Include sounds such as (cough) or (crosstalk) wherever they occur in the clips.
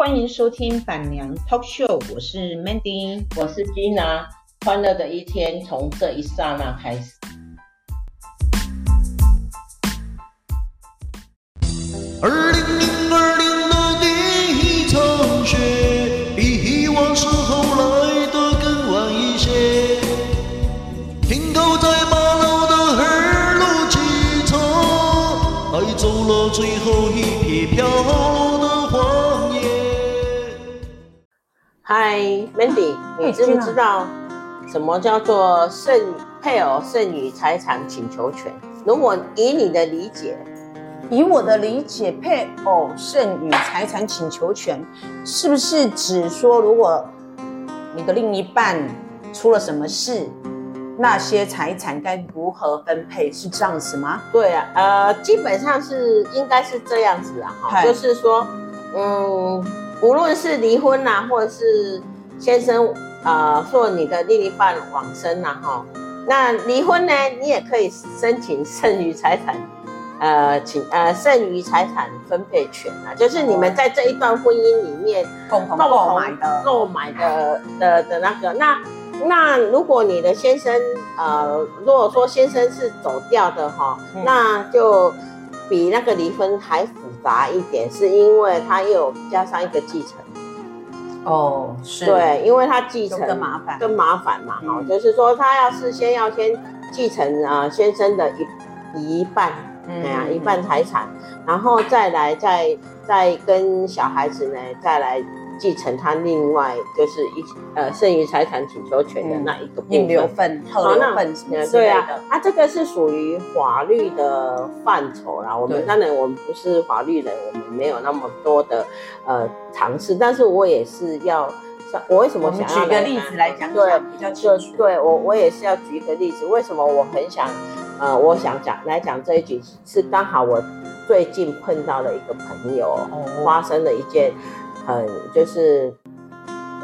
欢迎收听板娘 Talk Show，我是 Mandy，我是 Gina，欢乐的一天从这一刹那开始。二零零二年的第一场雪，比以往时候来的更晚一些。停靠在马路的二路汽车，带走了最后一片飘你知不知道什么叫做剩配偶剩余财产请求权？如果以你的理解。以我的理解，配偶剩余财产请求权是不是指说，如果你的另一半出了什么事，那些财产该如何分配？是这样子吗？对啊，呃，基本上是应该是这样子啊，哈，就是说，嗯，无论是离婚啊，或者是先生呃做你的另一半往生呐，哈，那离婚呢，你也可以申请剩余财产。呃，请呃，剩余财产分配权啊，就是你们在这一段婚姻里面共同购买的购买的的的那个，那那如果你的先生呃，如果说先生是走掉的哈，嗯、那就比那个离婚还复杂一点，是因为他又有加上一个继承。哦，是。对，因为他继承更麻烦，更麻烦嘛，哈、嗯，就是说他要是先要先继承啊、呃、先生的一一半。哎呀，一半财产，然后再来再再跟小孩子呢，再来继承他另外就是一呃剩余财产请求权的那一个应留份、后留份什么之类的。对啊，啊这个是属于法律的范畴啦。我们当然我们不是法律人，我们没有那么多的呃尝试，但是我也是要，我为什么想要举个例子来讲？对，比较清楚。对我我也是要举一个例子，为什么我很想。呃，我想讲来讲这一句，是刚好我最近碰到了一个朋友，发生了一件很就是，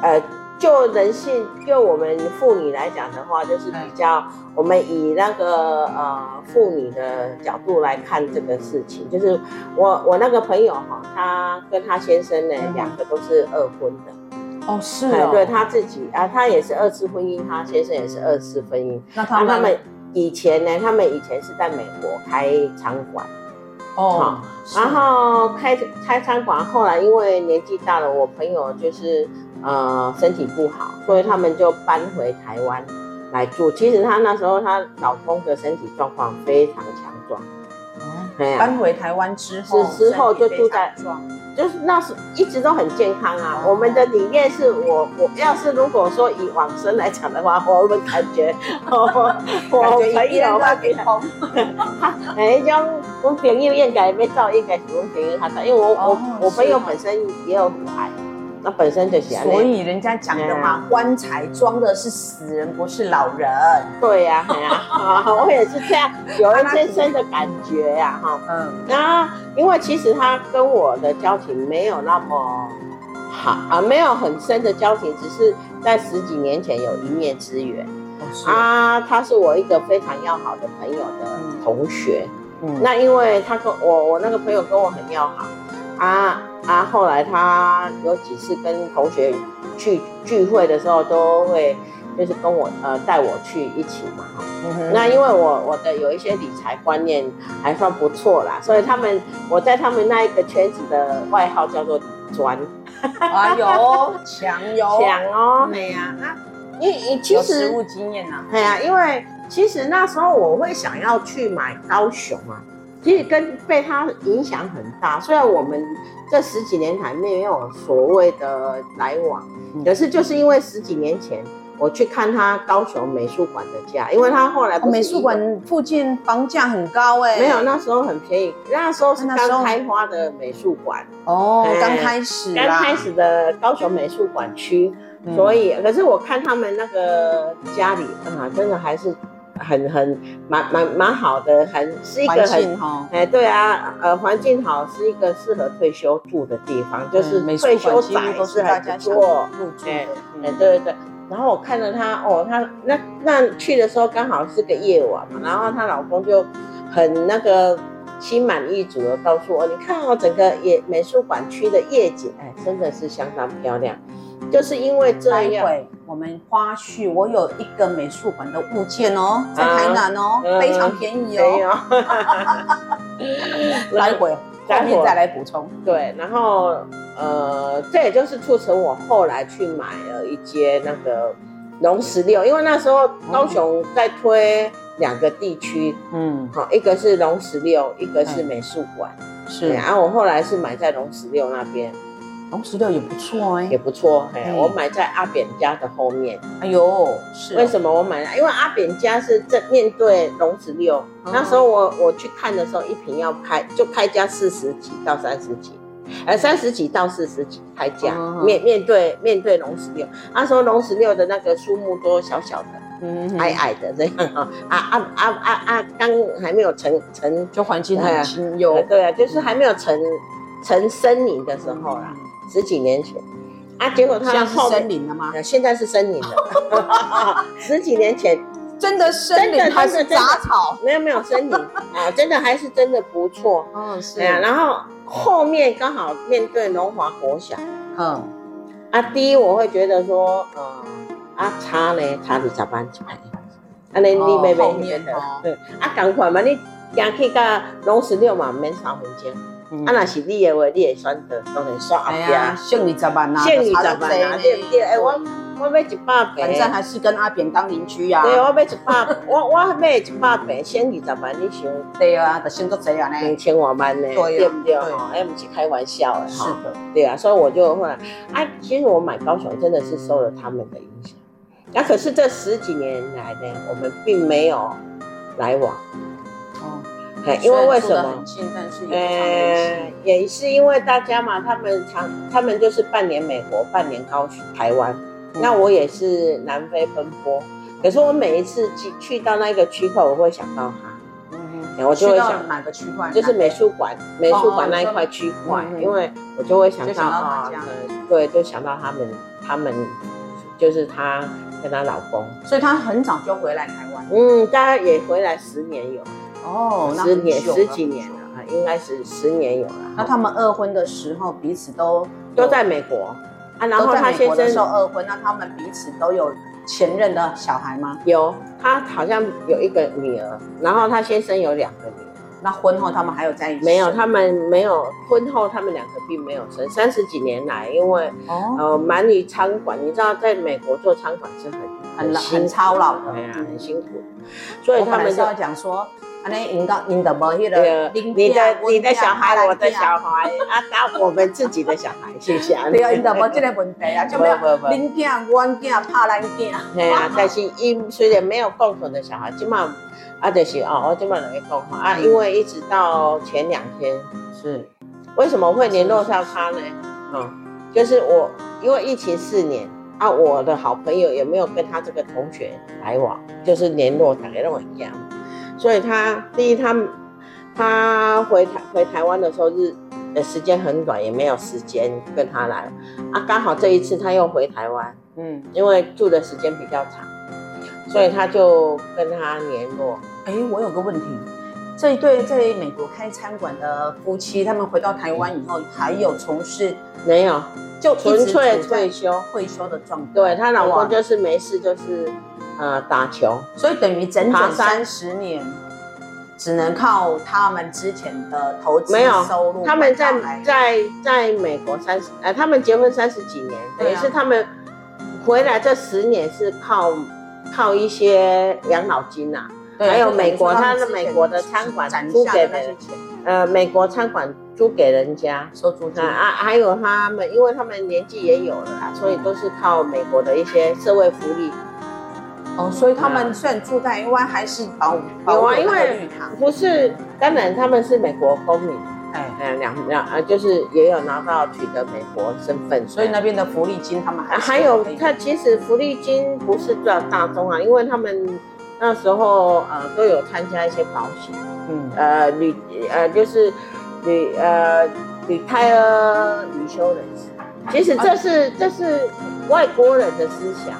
呃，就人性，就我们妇女来讲的话，就是比较我们以那个呃妇女的角度来看这个事情，就是我我那个朋友哈，他跟他先生呢两个都是二婚的，哦是哦，对他自己啊，他也是二次婚姻，他先生也是二次婚姻，那他们。以前呢，他们以前是在美国开餐馆，哦，然后开开餐馆，后来因为年纪大了，我朋友就是呃身体不好，所以他们就搬回台湾来住。其实她那时候她老公的身体状况非常强壮，嗯，搬回台湾之后，之后就住在。就是那时一直都很健康啊。我们的理念是我我要是如果说以往生来讲的话，我们感觉我我朋友话给他，(laughs) 哎，将我朋友应该没照应该是我朋友他的，因为我我我朋友本身也有骨癌。那本身就行，所以人家讲的嘛，棺材装的是死人，不是老人。对呀，对呀，我也是这样，有一些深的感觉呀，哈，嗯。那因为其实他跟我的交情没有那么好啊，没有很深的交情，只是在十几年前有一面之缘。啊，他是我一个非常要好的朋友的同学。嗯。那因为他跟我，我那个朋友跟我很要好。啊啊！后来他有几次跟同学去聚会的时候，都会就是跟我呃带我去一起嘛那因为我我的有一些理财观念还算不错啦，所以他们我在他们那一个圈子的外号叫做“专”。啊 (laughs) 有强有强哦，对呀。那因你其实实务经验呐、啊，对呀，因为其实那时候我会想要去买高雄啊。其实跟被他影响很大，虽然我们这十几年还没有所谓的来往，可是就是因为十几年前我去看他高雄美术馆的价，因为他后来美术馆附近房价很高哎，没有那时候很便宜，那时候是刚开花的美术馆哦，刚开始刚开始的高雄美术馆区，所以可是我看他们那个家里啊，真的还是。很很蛮蛮蛮好的，很是一个很哎对啊，呃环境好，是一个适合退休住的地方，就是退休宅都是大家住对对对。然后我看着他哦，他那那去的时候刚好是个夜晚嘛，然后她老公就很那个心满意足的告诉我，你看哦，整个也美术馆区的夜景，哎，真的是相当漂亮。就是因为这样，我们花絮，我有一个美术馆的物件哦，在台南哦，啊、非常便宜哦。待会后面再来补充。对，然后呃，这也就是促成我后来去买了一间那个龙十六，因为那时候高雄在推两个地区，嗯，好，一个是龙十六，一个是美术馆，是。然后我后来是买在龙十六那边。龙十六也不错哎，也不错哎。我买在阿扁家的后面。哎呦，是为什么我买？因为阿扁家是正面对龙十六。那时候我我去看的时候，一瓶要开就开价四十几到三十几，呃，三十几到四十几开价。面面对面对龙十六，那时候龙十六的那个树木都小小的，嗯，矮矮的这样哈。啊啊啊啊啊！刚还没有成成，就环境很清幽。对啊，就是还没有成成森林的时候啦。十几年前，啊，结果它现在是森林了吗？现在是森林了。(laughs) 十几年前，真的森林还是杂草？没有没有森林啊，真的还是真的不错。嗯，(laughs) 是。对啊，然后后面刚好面对龙华国小。嗯。啊，第一我会觉得说，嗯，啊差呢，差二十万一排。啊，你你妹妹面的，对。啊，赶快嘛，你行去到龙十六嘛，免三分钟。啊，那是你的话，你会选择当然选阿扁，剩二十万啊，剩二十万啊，对不对？哎，我我买一百平，反正还是跟阿扁当邻居啊。对，我买一百，我我买一百平，剩二十万，你想？对啊，就剩多少啊？两千多万呢？对不对？哈，哎，不是开玩笑的哈。是的，对啊，所以我就后来，啊，其实我买高雄真的是受了他们的影响。那可是这十几年来呢，我们并没有来往。因为为什么？呃，也是因为大家嘛，他们常，他们就是半年美国，半年高雄台湾。嗯、那我也是南非奔波，可是我每一次去去到那个区块，我会想到他。嗯，我就会想哪个区块？就是美术馆，美术馆那一块区块，嗯、因为我就会想到啊，对，就想到他们，他们就是她跟她老公，所以她很早就回来台湾。嗯，大概也回来十年有。哦，十年十几年了啊，应该是十年有了。那他们二婚的时候，彼此都都在美国啊。然后他先生说二婚，那他们彼此都有前任的小孩吗？有，他好像有一个女儿，然后他先生有两个女儿。那婚后他们还有在一起？没有，他们没有婚后，他们两个并没有生。三十几年来，因为呃，忙于餐馆，你知道，在美国做餐馆是很很很操劳的，很辛苦。所以他们就要讲说。你的你的你的小孩，我的小孩，啊，打我们自己的小孩，(laughs) 谢谢。对啊，因都无这个问题啊，就没有恁囝、阮囝、怕咱囝。嘿啊，但是因虽然没有共同的小孩，今嘛啊，就是哦，我今嘛来讲话啊，因为一直到前两天是为什么会联络上他呢？嗯，就是我因为疫情四年啊，我的好朋友也没有跟他这个同学来往，就是联络大家都一样。所以他第一，他他回台回台湾的时候日的时间很短，也没有时间跟他来啊。刚好这一次他又回台湾，嗯，因为住的时间比较长，所以他就跟他联络。哎，我有个问题，这一对在美国开餐馆的夫妻，他们回到台湾以后还有从事没有？就纯粹退休退休的状态。对，他老公就是没事就是。呃，打球，所以等于整整三十年，只能靠他们之前的投资收入。他们在在在美国三十，呃，他们结婚三十几年，等于是他们回来这十年是靠靠一些养老金呐，还有美国他的美国的餐馆租给那些钱，呃，美国餐馆租给人家收租金啊，还有他们，因为他们年纪也有了啦，所以都是靠美国的一些社会福利。哦，所以他们虽然住台湾，还是保保有啊，因为不是，当然他们是美国公民，哎。哎，两两呃，就是也有拿到取得美国身份，所以那边的福利金他们还还有，他其实福利金不是比较大众啊，因为他们那时候呃都有参加一些保险，嗯。呃旅呃就是旅呃旅胎儿旅休人士，其实这是这是外国人的思想。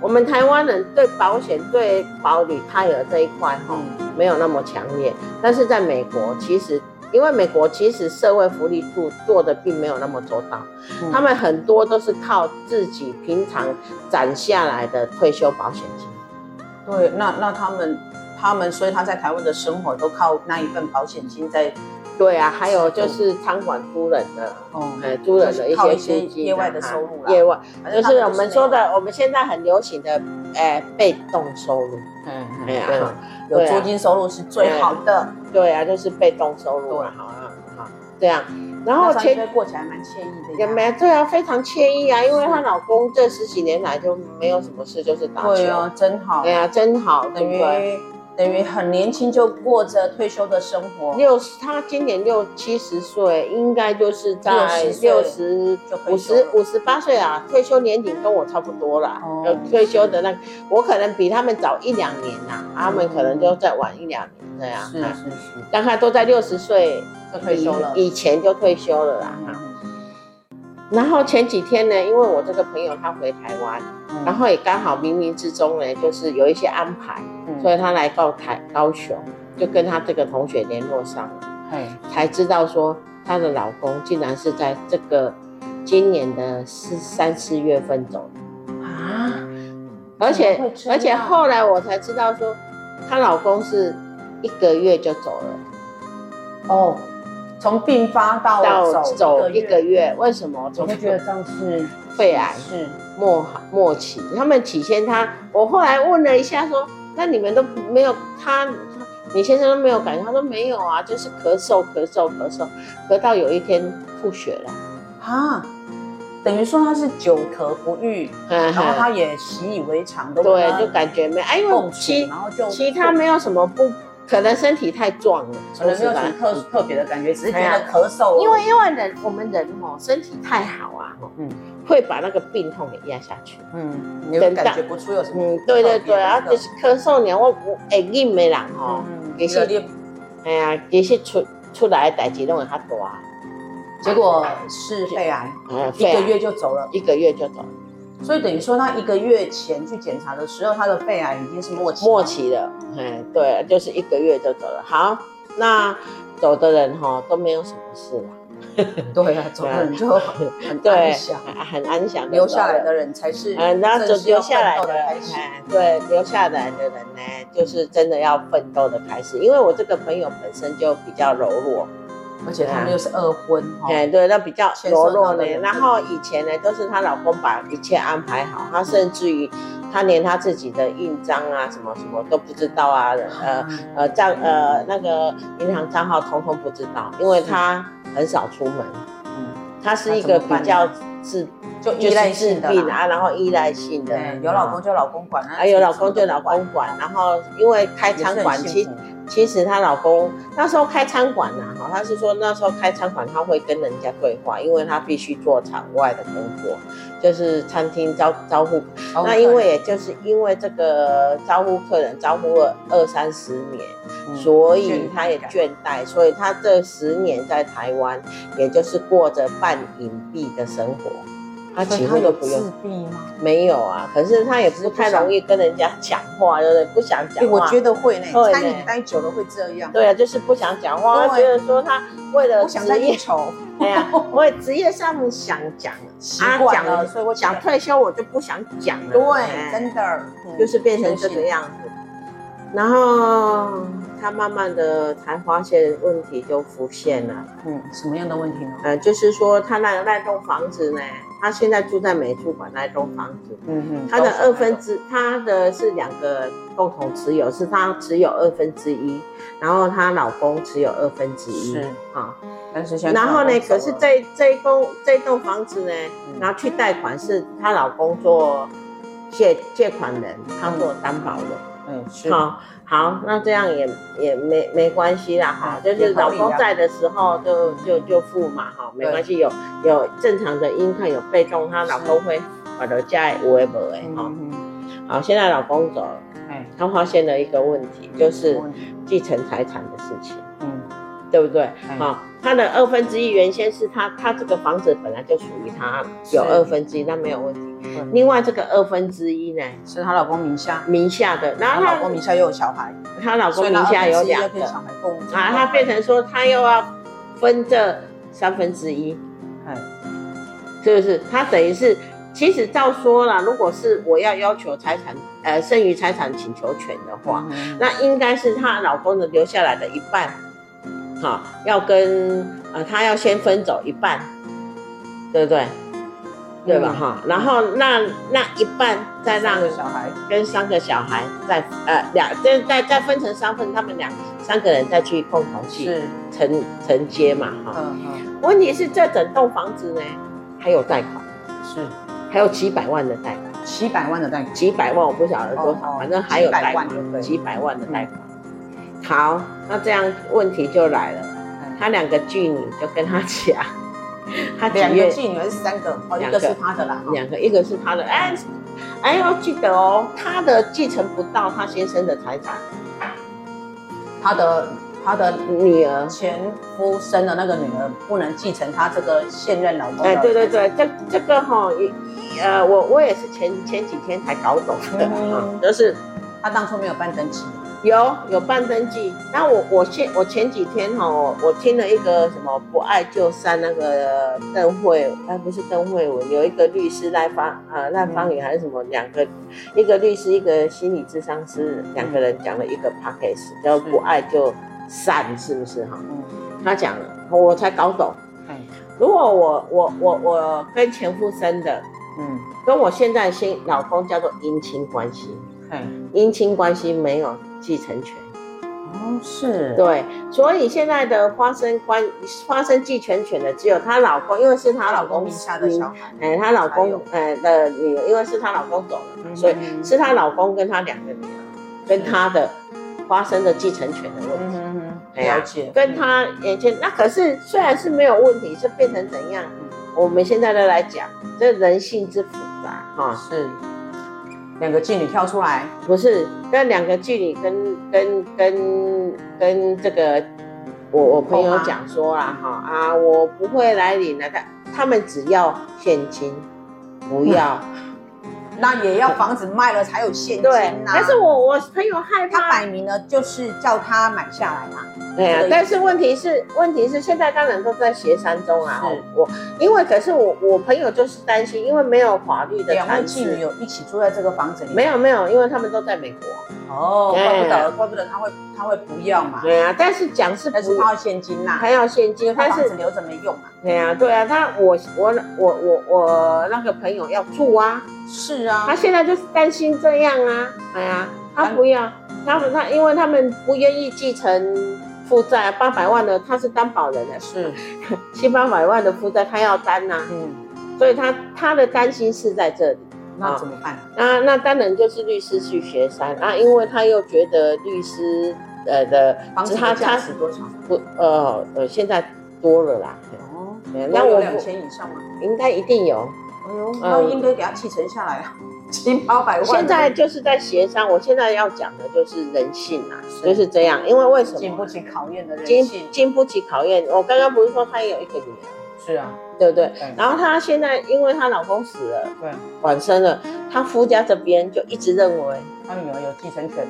我们台湾人对保险、对保旅胎儿这一块哈、哦，没有那么强烈。但是在美国，其实因为美国其实社会福利处做的并没有那么周到，嗯、他们很多都是靠自己平常攒下来的退休保险金。对，那那他们他们，所以他在台湾的生活都靠那一份保险金在。对啊，还有就是餐馆租人的，哦，哎，租人的一些租金，业外的收入业外就是我们说的，我们现在很流行的，哎，被动收入，嗯，对啊，有租金收入是最好的，对啊，就是被动收入，好啊，好，这样，然后前过起来蛮惬意的，也没对啊，非常惬意啊，因为她老公这十几年来就没有什么事，就是打球，对啊，真好，对啊，真好，等于。等于很年轻就过着退休的生活。六十，他今年六七十岁，应该就是在六十五十五十八岁啊，退休年龄跟我差不多啦。有、哦、退休的那个，我可能比他们早一两年呐、啊，他们可能就再晚一两年这样。是是是，大概都在六十岁就退休了，以前就退休了啦。嗯然后前几天呢，因为我这个朋友他回台湾，嗯、然后也刚好冥冥之中呢，就是有一些安排，嗯、所以他来到台高雄，就跟他这个同学联络上了，嗯、才知道说她的老公竟然是在这个今年的四三四月份走的。啊，而且而且后来我才知道说，她老公是一个月就走了，哦。从病发到走到走一个月，为什么？我会觉得这样是肺癌，是末末期。他们起先他，我后来问了一下，说：“那你们都没有他，你先生都没有感觉？”他说：“没有啊，就是咳嗽咳嗽咳嗽，咳到有一天吐血了。”啊，等于说他是久咳不愈，然后他也习以为常，对，就感觉没哎，因为其然后就其他没有什么不。可能身体太壮了，可能没有什么特特别的感觉，只是觉得咳嗽。因为因为人我们人哦，身体太好啊，嗯，会把那个病痛给压下去。嗯，你感觉不出有什么。嗯，对对对，啊，就是咳嗽呢，我我会忍的人吼，其实，哎呀，其实出出来的代志拢会较大，结果是肺癌，一个月就走了，一个月就走了。所以等于说，他一个月前去检查的时候，他的肺癌已经是末期末期了。哎，对，就是一个月就走了。好，那走的人哈都没有什么事了。(laughs) 对啊，走的人就很安详，(laughs) 很安详。留下来的人才是嗯，那就留下来的，哎，对，留下来的人呢，就是真的要奋斗的开始。因为我这个朋友本身就比较柔弱。而且他们又是二婚，哎，对，那比较柔弱呢。然后以前呢，都是她老公把一切安排好，她甚至于她连她自己的印章啊，什么什么都不知道啊，呃呃账呃那个银行账号通通不知道，因为她很少出门。嗯，她是一个比较自就依赖性的啊，然后依赖性的，有老公就老公管，啊有老公就老公管，然后因为开餐馆其。其实她老公那时候开餐馆呐，哈，他是说那时候开餐馆他会跟人家对话，因为他必须做场外的工作，就是餐厅招招呼。那因为也就是因为这个招呼客人招呼了二三十年，所以他也倦怠，所以他这十年在台湾，也就是过着半隐蔽的生活。他几乎都不用自闭吗？没有啊，可是他也不太容易跟人家讲话，就是不想讲话。我觉得会呢，餐饮待久了会这样。对啊，就是不想讲话。他觉得说他为了职业，(laughs) 哎呀，我职业上想讲，习惯了，所以我想退休，我就不想讲了。对，真的就是变成这个样子。然后他慢慢的才发现问题就浮现了。嗯，什么样的问题呢？呃，就是说他那那栋房子呢。他现在住在美术馆那栋房子，嗯嗯，他的二分之，他的是两个共同持有，是他持有二分之一，然后她老公持有二分之一，是啊，但是然后呢，可是这这一栋这栋房子呢，拿去贷款是她老公做借借款人，他做担保人，嗯，是好。好，那这样也也没没关系啦，哈，就是老公在的时候就就就付嘛，哈，没关系，有有正常的 income，有被动，她老公会把的家有为无为，哈，好，现在老公走了，他发现了一个问题，就是继承财产的事情，嗯，对不对？好，他的二分之一原先是他，他这个房子本来就属于他，有二分之一，那没有问题。另外这个二分之一呢，是她老公名下。名下的，然后她老公名下又有小孩，她老公名下有两个，啊，他变成说他又要分这三分之一，哎，是不是？他等于是，其实照说了，如果是我要要求财产，呃，剩余财产请求权的话，那应该是她老公的留下来的一半，好，要跟呃，他要先分走一半，对不对？对吧？哈，然后那那一半再让小孩跟三个小孩再呃两再再再分成三份，他们两三个人再去共同去承承接嘛，哈。嗯嗯。问题是这整栋房子呢，还有贷款，是还有几百万的贷款，几百万的贷款，几百万我不晓得多少，反正还有贷款，几百万的贷款。好，那这样问题就来了，他两个妓女就跟他讲。(laughs) 他两个继女还是三个？哦，一个是他的啦，两个，一个是他的。哎，哎，要记得哦，他的继承不到他先生的财产，他的他的女儿前夫生的那个女儿不能继承他这个现任老公。哎，对对对，这这个哈，呃，我我也是前前几天才搞懂的，就是他当初没有办登记。有有办登记，那我我前我前几天哈，我听了一个什么不爱就删那个邓慧，哎不是邓慧文，有一个律师赖方啊赖方宇还是什么两个，一个律师一个心理智商师，两个人讲了一个 p a c k a g e 叫不爱就散，是不是哈？嗯，他讲了，我才搞懂。如果我我我我跟前夫生的，嗯，跟我现在新老公叫做姻亲关系，嗯，姻亲关系没有。继承权，哦，是。对，所以现在的发生关发生继承权的只有她老公，因为是她老公名下的小孩，哎，她老公呃的女儿，因为是她老公走了，所以是她老公跟她两个女儿跟她的发生的继承权的问题，嗯嗯，了解，跟她眼前那可是虽然是没有问题，是变成怎样？我们现在都来讲，这人性之复杂哈，是。两个妓女跳出来，不是，跟两个妓女跟跟跟跟这个我我朋友讲说啦，哈啊，我不会来领了，他他们只要现金，不要。(laughs) 那也要房子卖了才有现金呐、啊。但是我我朋友害怕，他摆明了就是叫他买下来嘛。对、啊，但是问题是问题是现在当然都在协商中啊。是我因为可是我我朋友就是担心，因为没有法律的。两位妓女有一起住在这个房子里？没有没有，因为他们都在美国。哦，怪不得怪不得他会他会不要嘛。对啊，但是讲是，但是他要现金呐，他要现金，但是留着没用嘛。对啊对啊，他我我我我我那个朋友要住啊。是啊，他现在就是担心这样啊，哎呀，他不要，他他因为他们不愿意继承负债，八百万的他是担保人的，是。七八百万的负债他要担呐，嗯，所以他他的担心是在这里，那怎么办？那那当然就是律师去协商啊，因为他又觉得律师呃的房子价值多少？不呃呃现在多了啦，哦，那我两千以上吗？应该一定有。哎呦，那应该给他继承下来啊，(laughs) 七八百万。现在就是在协商，我现在要讲的就是人性啊，就是这样。因为为什么经不起考验的人性？经经不起考验。我刚刚不是说他也有一个女儿？是啊，对不对？然后她现在因为她老公死了，对，晚生了，她夫家这边就一直认为她女儿有继承权，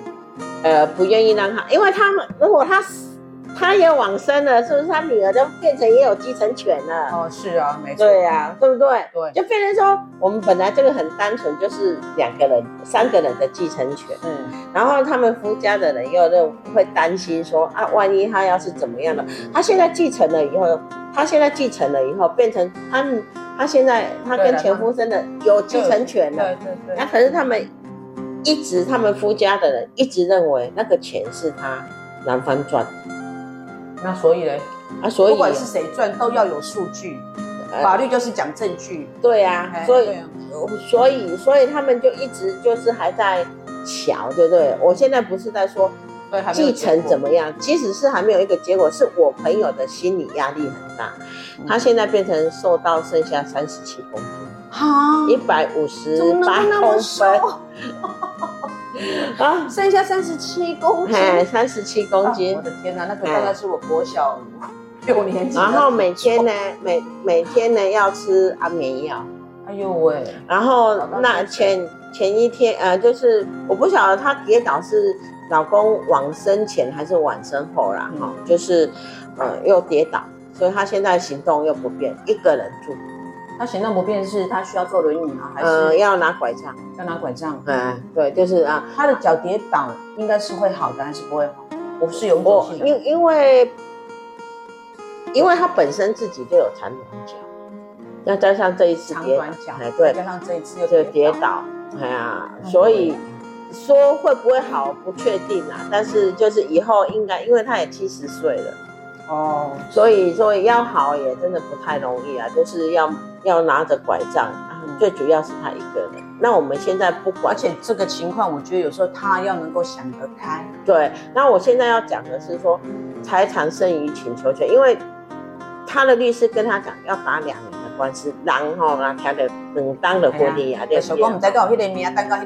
呃，不愿意让她，因为他们如果她死。他也往生了，是不是？他女儿就变成也有继承权了。哦，是啊，没错。对呀，对不对？对，就变成说，我们本来这个很单纯，就是两个人、三个人的继承权。嗯。然后他们夫家的人又认会担心说啊，万一他要是怎么样的？他现在继承了以后，他现在继承了以后，变成他他现在他跟前夫生的有继承权了。对对对。那可是他们一直，他们夫家的人一直认为那个钱是他男方赚的。那所以呢？啊，所以不管是谁赚，都要有数据。法律就是讲证据。对啊，所以所以所以他们就一直就是还在瞧，对不对？我现在不是在说继承怎么样，即使是还没有一个结果，是我朋友的心理压力很大。他现在变成瘦到剩下三十七公斤，哈，一百五十八公分。(laughs) 啊，剩下三十七公斤，三十七公斤，我的天哪，那个大概是我国小六年级。然后每天呢，每每天呢要吃安眠药。哎呦喂！然后那前前一天，呃，就是我不晓得她跌倒是老公往生前还是往生后啦，哈，就是呃又跌倒，所以她现在行动又不便，一个人住。她行动不便是她需要坐轮椅吗？还是呃要拿拐杖？要拿拐杖？嗯，对，就是啊，她的脚跌倒应该是会好的还是不会好？我是有我因因为因为她本身自己就有长短脚。那加上这一次跌，哎对，加上这一次又就跌倒，哎呀，所以说会不会好不确定啊。但是就是以后应该，因为他也七十岁了，哦，所以所以要好也真的不太容易啊，就是要要拿着拐杖，最主要是他一个人。那我们现在不管，而且这个情况，我觉得有时候他要能够想得开。对，那我现在要讲的是说，财产剩余请求权，因为他的律师跟他讲要打两年。官司人吼，那听着两当的婚礼啊，对不对？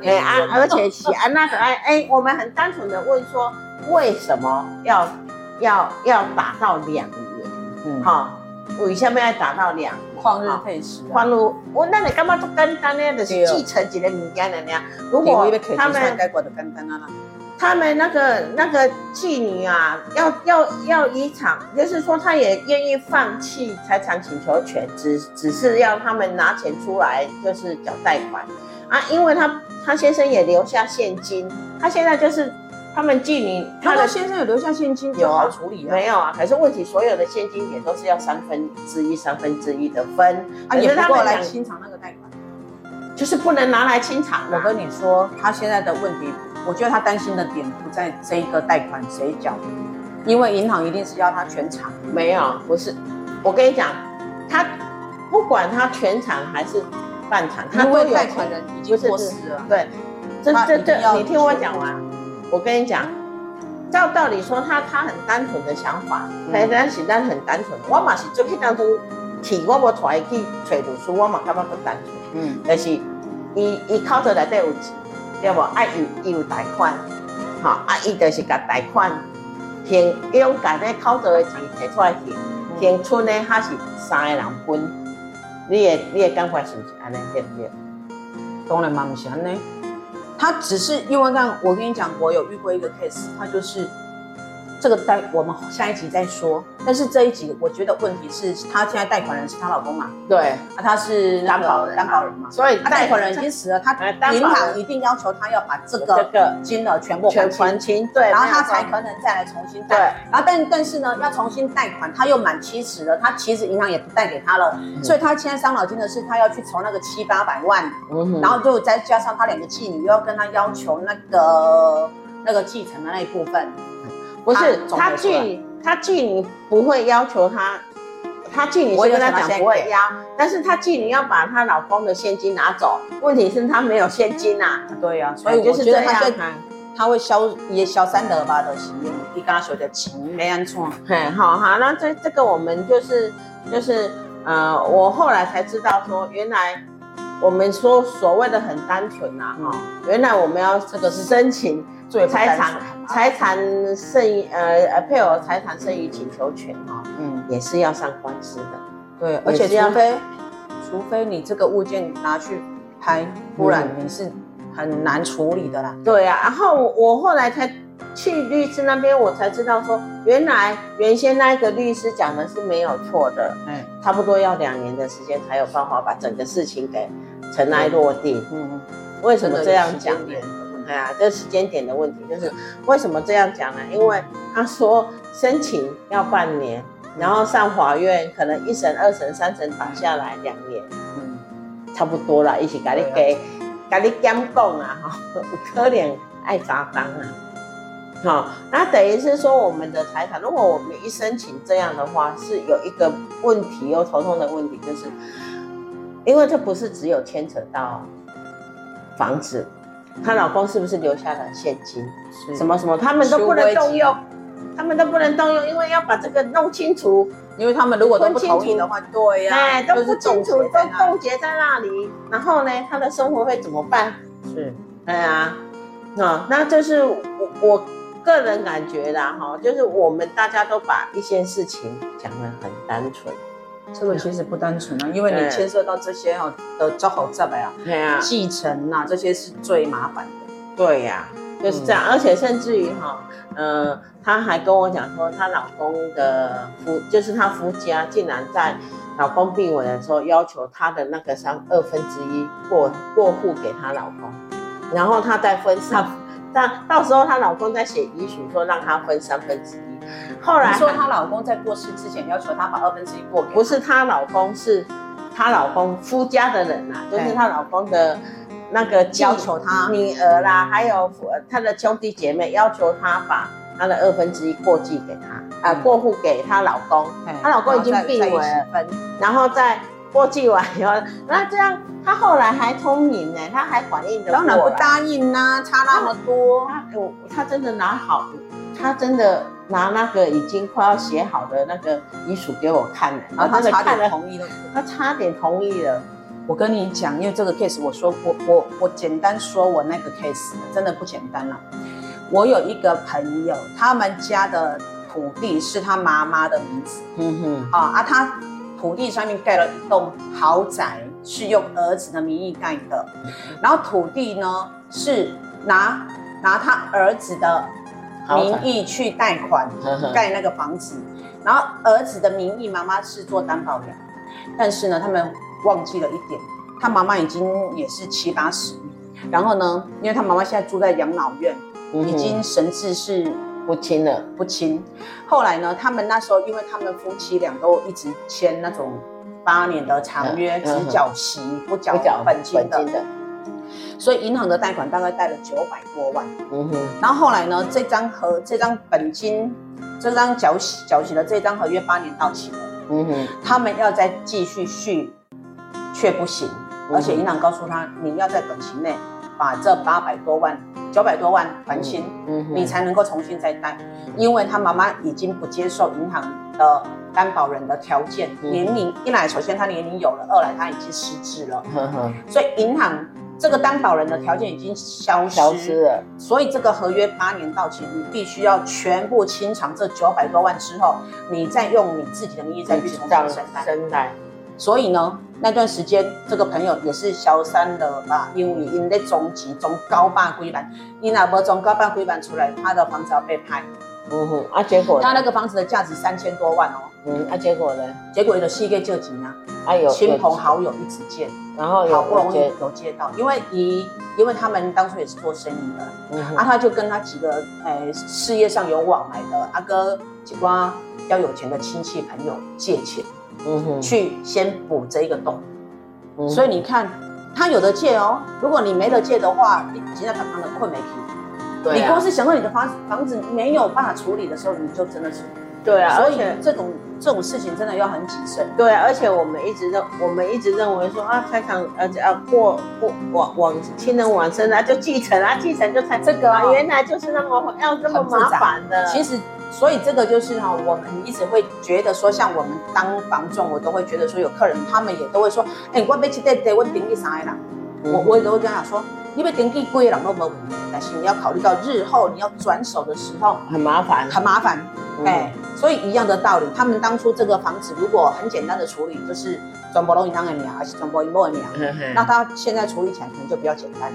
哎啊，而且是安，那个哎哎，我们很单纯的问说，为什么要要要打到两年？嗯，好，为什么要打到两旷日配时？旷日，我那你干嘛做简单呢？就是继承一个物件的呢？如果他们。他们那个那个妓女啊，要要要遗产，就是说他也愿意放弃财产请求权，只只是要他们拿钱出来，就是缴贷款啊。因为他他先生也留下现金，他现在就是他们妓女，他的先生有留下现金就好处理啊。没有啊，可是问题所有的现金也都是要三分之一三分之一的分，啊，也不够来清偿那个贷款，就是不能拿来清偿。我跟你说，他现在的问题。我觉得他担心的点不在这一个贷款谁缴，因为银行一定是要他全偿。没有，不是。我跟你讲，他不管他全偿还是半偿，他都有贷款人已经过世了。对，这这这，你听我讲完。我跟你讲，照道理说，他他很单纯的想法，他单是单很单纯。我嘛是做去当初提我无出来去找律师，我嘛感觉不单纯。嗯，但是伊伊口头内底有钱。对无？啊，伊有贷款，好，啊，伊就是甲贷款还，伊用家己口罩的钱摕出来现，现存的还是三个人分，你的你的感觉是不是安尼？对不对？当然嘛不是安尼，他只是因为这样，我跟你讲，我有遇过一个 case，他就是。这个贷我们下一集再说，但是这一集我觉得问题是，她现在贷款人是她老公嘛？对，啊，她是担保，担保人嘛，所以贷款人已经死了，他银行一定要求他要把这个金额全部还还清，对，然后他才可能再来重新贷，对，然后但但是呢，要重新贷款，他又满七十了，他其实银行也不贷给他了，所以他现在伤脑筋的是，他要去筹那个七八百万，然后就再加上他两个继女又要跟他要求那个那个继承的那一部分。不是他拒你，他拒你不会要求他，他拒你是跟他讲不会要，但是他拒你要把她老公的现金拿走，问题是他没有现金呐、啊。对呀、啊，所以就是这样，他会消也消三德吧的心，你跟他说的情没安错。嘿，好好，那这这个我们就是就是呃，我后来才知道说，原来我们说所谓的很单纯呐，哈，原来我们要这个是申请。财产财产剩余呃呃配偶财产剩余请求权哈，嗯，也是要上官司的，对，而且除非除非你这个物件拿去拍，不然你是很难处理的啦。对啊，然后我后来才去律师那边，我才知道说，原来原先那个律师讲的是没有错的，嗯，差不多要两年的时间才有办法把整个事情给尘埃落定。嗯，为什么这样讲呢？对啊，这时间点的问题就是为什么这样讲呢？因为他说申请要半年，然后上法院可能一审、二审、三审打下来两年，嗯，差不多了，一起给你给，给你讲讲啊，(laughs) 哈，可怜爱砸缸啊，好，那等于是说我们的财产，如果我们一申请这样的话，是有一个问题又头痛的问题，就是因为这不是只有牵扯到房子。她老公是不是留下了现金？什么什么？他们都不能动用，他们都不能动用，因为要把这个弄清楚。因为他们如果都不同意的话，对呀、啊，哎，都不清楚，都冻结在那里。然后呢，他的生活会怎么办？是，哎呀，啊，那就是我我个人感觉啦哈，就是我们大家都把一些事情讲得很单纯，这个其实不单纯啊，因为你牵涉到这些哦的招好债啊，继承呐，这些是最麻烦的。对呀，就是这样，而且甚至于哈，呃，她还跟我讲说，她老公的夫，就是她夫家竟然在。老公病危的时候，要求她的那个三二分之一过过户给她老公，然后她再分三，但到时候她老公在写遗嘱说让她分三分之一。后来说她老公在过世之前要求她把二分之一过给，不是她老公，是她老公夫家的人呐、啊，就是她老公的那个要求她女儿啦，还有她的兄弟姐妹要求她把她的二分之一过继给她。啊，过户给她老公，她老公已经病危了，然后再过继完以后，那这样她后来还聪明呢，她还反应的，当然不答应呐，差那么多，她我她真的拿好，她真的拿那个已经快要写好的那个遗嘱给我看了，然后他差点同意了，他差点同意了。我跟你讲，因为这个 case，我说我我我简单说我那个 case 真的不简单了。我有一个朋友，他们家的。土地是他妈妈的名字，嗯哼，啊啊，他土地上面盖了一栋豪宅，是用儿子的名义盖的，然后土地呢是拿拿他儿子的名义去贷款盖那个房子，然后儿子的名义妈妈是做担保人，但是呢，他们忘记了一点，他妈妈已经也是七八十，然后呢，因为他妈妈现在住在养老院，已经神志是。不清了，不清。后来呢，他们那时候，因为他们夫妻俩都一直签那种八年的长约，只缴息不缴本金的，所以银行的贷款大概贷了九百多万。嗯哼。然后后来呢，这张合这张本金，这张缴息缴息的这张合约八年到期了。嗯哼。他们要再继续续，却不行，而且银行告诉他，你要在短期内把这八百多万。九百多万还清，嗯，你才能够重新再贷，因为他妈妈已经不接受银行的担保人的条件，年龄一来，首先他年龄有了，二来他已经失智了，呵呵，所以银行这个担保人的条件已经消失，了，所以这个合约八年到期，你必须要全部清偿这九百多万之后，你再用你自己的名义再去重新申贷。所以呢，那段时间这个朋友也是消散了吧，因为因在中级中高半归版，因那不从高半归版出来，他的房子要被拍。嗯哼，啊，结果他那个房子的价值三千多万哦。嗯，啊，结果呢？结果有的细个救急呢，哎呦，亲朋好友一直见，然后好不容易有接到，因为一因为他们当初也是做生意的，嗯哼，啊，他就跟他几个诶、欸、事业上有往来的阿哥几瓜比较有钱的亲戚朋友借钱。嗯哼，去先补这一个洞，嗯、所以你看，他有的借哦。如果你没得借的话，你现在他他的困没起。对、啊，你光是想到你的房房子没有办法处理的时候，你就真的是。对啊，所以这种这种事情真的要很谨慎。对、啊，而且我们一直认我们一直认为说啊，财产呃呃过过往往亲人往生啊，就继承啊，继承就才这个啊，原来就是那么要这么麻烦的。其实。所以这个就是哈，我们一直会觉得说，像我们当房仲，我都会觉得说，有客人他们也都会说，哎，我要去得得，我顶你啥的啦？我我也都会跟他说，因为登记贵了都没问题，但是你要考虑到日后你要转手的时候很麻烦，很麻烦。哎，所以一样的道理，他们当初这个房子如果很简单的处理，就是。转播龙银行的娘，还是转播一模的娘，那他现在处理起来可能就比较简单。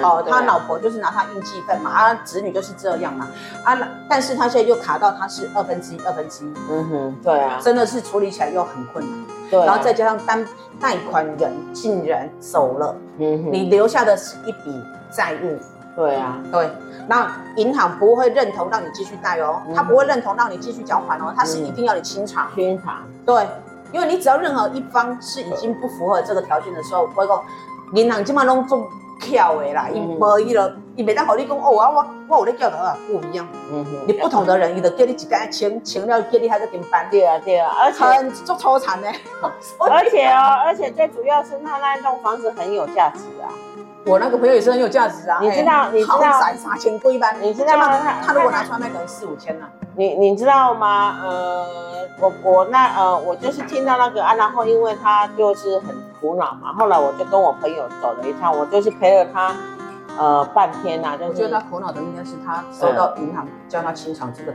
哦，他老婆就是拿他应继分嘛，啊，子女就是这样嘛，啊，但是他现在又卡到他是二分之一，二分之一。嗯哼，对啊，真的是处理起来又很困难。对，然后再加上单贷款人竟然走了，嗯哼，你留下的是一笔债务。对啊，对，那银行不会认同让你继续贷哦，他不会认同让你继续缴款哦，他是一定要你清偿。清偿，对。因为你只要任何一方是已经不符合这个条件的时候，我讲银行基本上拢做巧的啦，伊无伊了，伊袂当和你讲哦，我我我有咧叫的啊，不一样。嗯哼，你不同的人，伊就叫你一间钱钱了，叫你还在跟班。对啊对啊，而且很做抽惨呢。而且哦，而且最主要是他那一栋房子很有价值啊。我那个朋友也是很有价值啊。你知道你知道三千贵班，你知道吗他如果拿出来卖可能四五千呢。你你知道吗？呃，我我那呃，我就是听到那个啊，然后因为他就是很苦恼嘛，后来我就跟我朋友走了一趟，我就是陪了他呃半天呐、啊。就是、我觉得他苦恼的应该是他收到银行叫他清偿这个，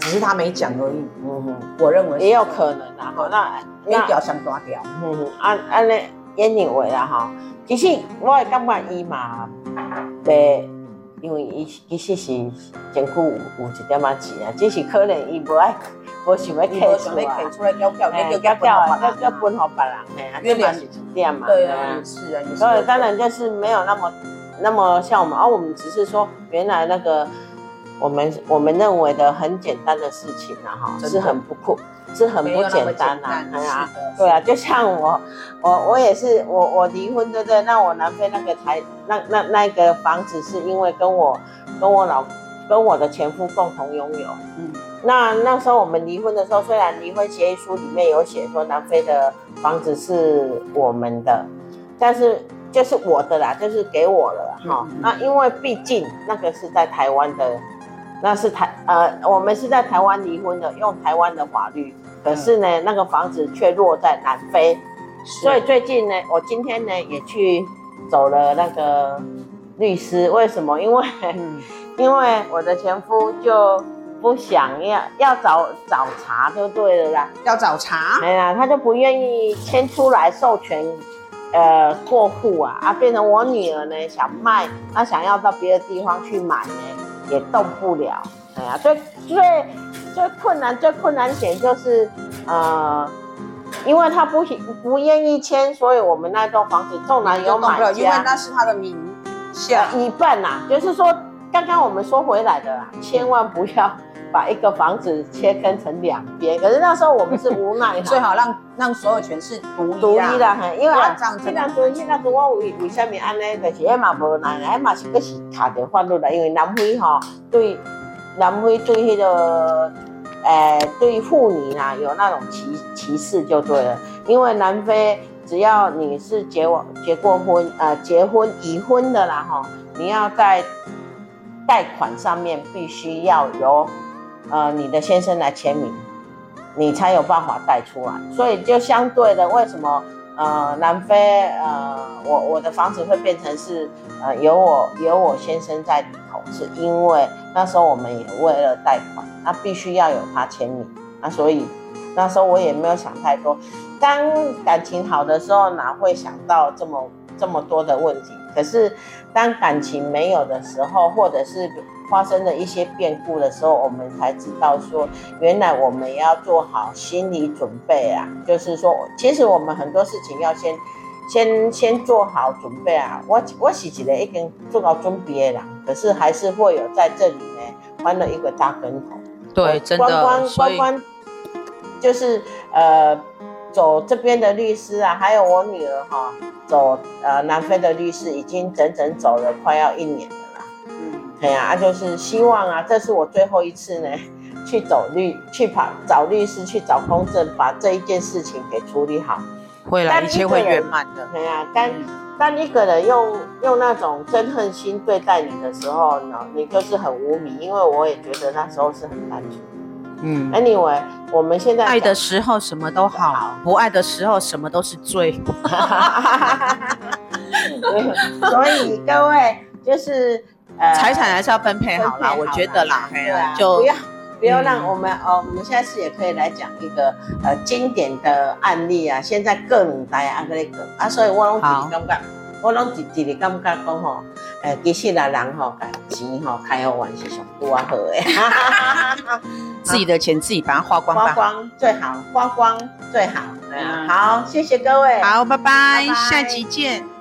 只是他没讲而已。嗯哼，我认为也有可能啊。好，那那一条想抓屌。嗯哼，按按呢，anyway 啦哈。其实我也感觉伊嘛，对，因为伊其实是辛苦有一点仔钱啊，只是可能伊无爱。我想要摕出来，摕出来交交，交交交啊，交交分给别人，哎呀，这嘛是一点嘛，对啊，是啊，所以当然就是没有那么那么像我们，而我们只是说原来那个我们我们认为的很简单的事情啊，哈，是很不酷，是很不简单呐，对啊，对啊，就像我我我也是我我离婚对不对？那我南非那个台那那那个房子是因为跟我跟我老跟我的前夫共同拥有，嗯。那那时候我们离婚的时候，虽然离婚协议书里面有写说南非的房子是我们的，但是就是我的啦，就是给我了哈。嗯、那因为毕竟那个是在台湾的，那是台呃，我们是在台湾离婚的，用台湾的法律。可是呢，嗯、那个房子却落在南非，所以最近呢，我今天呢也去走了那个律师。为什么？因为、嗯、(laughs) 因为我的前夫就。不想要要找找茬就对了啦，要找茬，哎呀，他就不愿意签出来授权，呃，过户啊，啊，变成我女儿呢想卖，她想要到别的地方去买呢，也动不了，哎呀，最最最困难最困难点就是，呃，因为他不不愿意签，所以我们那栋房子纵然有买家，因为那是他的名下一半呐、啊，就是说刚刚我们说回来的啦，千万不要。把一个房子切分成两边，可是那时候我们是无奈，(laughs) 最好让让所有权是独立独立的，哈，因为啊，这样子，现在说现在说我为为什么安呢？就是哎嘛无奈，哎嘛是个是卡着法律啦，因为南非哈对南非对那个诶对妇女呐有那种歧歧视就对了，因为南非只要你是结完结过婚呃结婚已婚的啦哈，你要在贷款上面必须要有。呃，你的先生来签名，你才有办法贷出来。所以就相对的，为什么呃南非呃我我的房子会变成是呃有我有我先生在里头，是因为那时候我们也为了贷款，那必须要有他签名。那所以那时候我也没有想太多。当感情好的时候，哪会想到这么这么多的问题？可是当感情没有的时候，或者是发生了一些变故的时候，我们才知道说，原来我们要做好心理准备啊。就是说，其实我们很多事情要先、先、先做好准备啊。我我是一个已经做到准备的人，可是还是会有在这里呢翻了一个大跟头。对，真的。关关关关，就是呃，走这边的律师啊，还有我女儿哈，走呃南非的律师，已经整整走了快要一年了。对呀，啊，就是希望啊，这是我最后一次呢，去走律，去跑找律师，去找公证，把这一件事情给处理好，会啦，一切会圆满的。对呀，但当一个人用用那种憎恨心对待你的时候呢，你就是很无名，因为我也觉得那时候是很单纯。嗯，Anyway，我们现在爱的时候什么都好，好不爱的时候什么都是罪。(laughs) (laughs) 所以各位就是。财产还是要分配好啦，我觉得啦，对啊，就不要不要让我们哦，我们下次也可以来讲一个呃经典的案例啊。现在各两代啊，个咧个啊，所以我拢感觉，我拢直直的感觉讲吼，诶，其实啦人吼，钱吼开好玩是上多好诶，(laughs) 自己的钱自己把它花光，花光最好，花光最好。好，谢谢各位，好，拜拜，下集见。